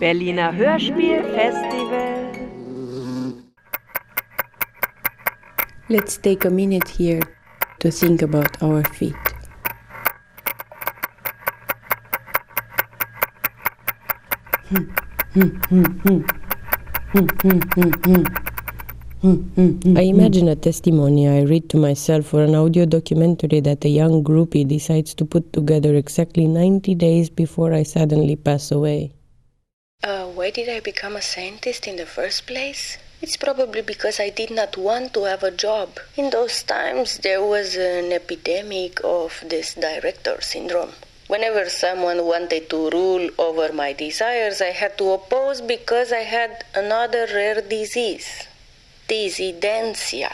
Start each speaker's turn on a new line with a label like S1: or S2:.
S1: Berliner Hörspielfestival.
S2: Let's take a minute here to think about our feet. I imagine a testimony I read to myself for an audio documentary that a young groupie decides to put together exactly 90 days before I suddenly pass away.
S3: Uh, why did I become a scientist in the first place? It's probably because I did not want to have a job. In those times, there was an epidemic of this director syndrome. Whenever someone wanted to rule over my desires, I had to oppose because I had another rare disease, disidentia.